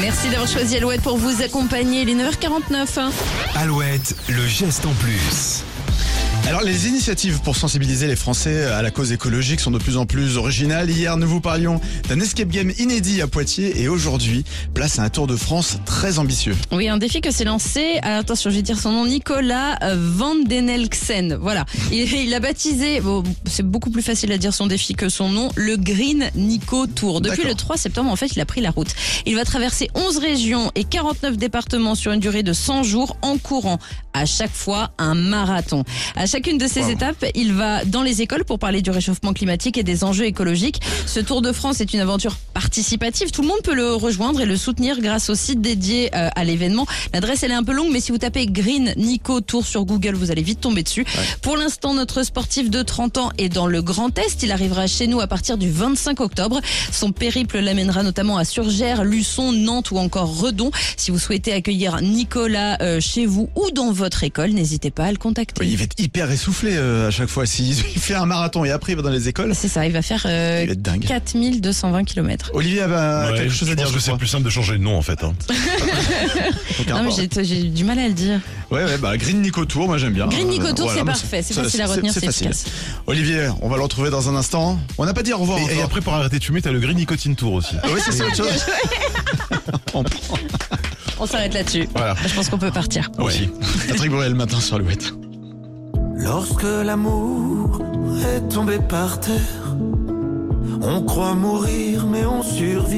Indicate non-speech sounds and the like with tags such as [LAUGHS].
Merci d'avoir choisi Alouette pour vous accompagner. Il est 9h49. Alouette, le geste en plus. Alors les initiatives pour sensibiliser les Français à la cause écologique sont de plus en plus originales. Hier nous vous parlions d'un escape game inédit à Poitiers et aujourd'hui place à un Tour de France très ambitieux. Oui, un défi que s'est lancé, euh, attention je vais dire son nom, Nicolas euh, Van Denelksen. Voilà, il, [LAUGHS] il a baptisé, bon, c'est beaucoup plus facile à dire son défi que son nom, le Green Nico Tour. Depuis le 3 septembre en fait il a pris la route. Il va traverser 11 régions et 49 départements sur une durée de 100 jours en courant à chaque fois un marathon. À chacune de ces Wow. étapes, il va dans les écoles pour parler du réchauffement climatique et des enjeux écologiques. Ce Tour de France est une aventure participative. Tout le monde peut le rejoindre et le soutenir grâce au site dédié euh, à l'événement. L'adresse elle est un peu longue, mais si vous tapez Green Nico Tour sur Google, vous allez vite tomber dessus. Pour l'instant, notre sportif de 30 ans est dans le Grand Est. Il arrivera chez nous à partir du 25 octobre. Son périple l'amènera notamment à Surgères, Luçon, Nantes ou encore Redon. Si vous souhaitez accueillir Nicolas euh, chez vous ou dans votre école, n'hésitez pas à le contacter. Oui, il va être hyper essoufflé euh, à chaque fois. S'il il [LAUGHS] fait un marathon et après il va dans les écoles, C'est ça, il va faire euh, il va être dingue. 4220 km. Olivier a Ouais, quelque chose je à dire. pense que je c'est plus simple de changer de nom en fait. hein. [LAUGHS] Non mais j'ai du mal à le dire. Ouais, ouais, bah Green Nico Tour, moi j'aime bien. Green Nico Tour, c'est moi, parfait, c'est ça, facile à retenir, c'est facile. efficace. Olivier, on va le retrouver dans un instant. On n'a pas dit au revoir. Et, après pour arrêter de fumer, t'as le Green Nicotine Tour aussi. Ah oui, c'est ça autre chose. On [LAUGHS] prend On s'arrête là-dessus. Voilà. Je pense qu'on peut partir. Aussi. Patrick Bruel maintenant sur Alouette. Lorsque l'amour est tombé par terre, on croit mourir mais on survit.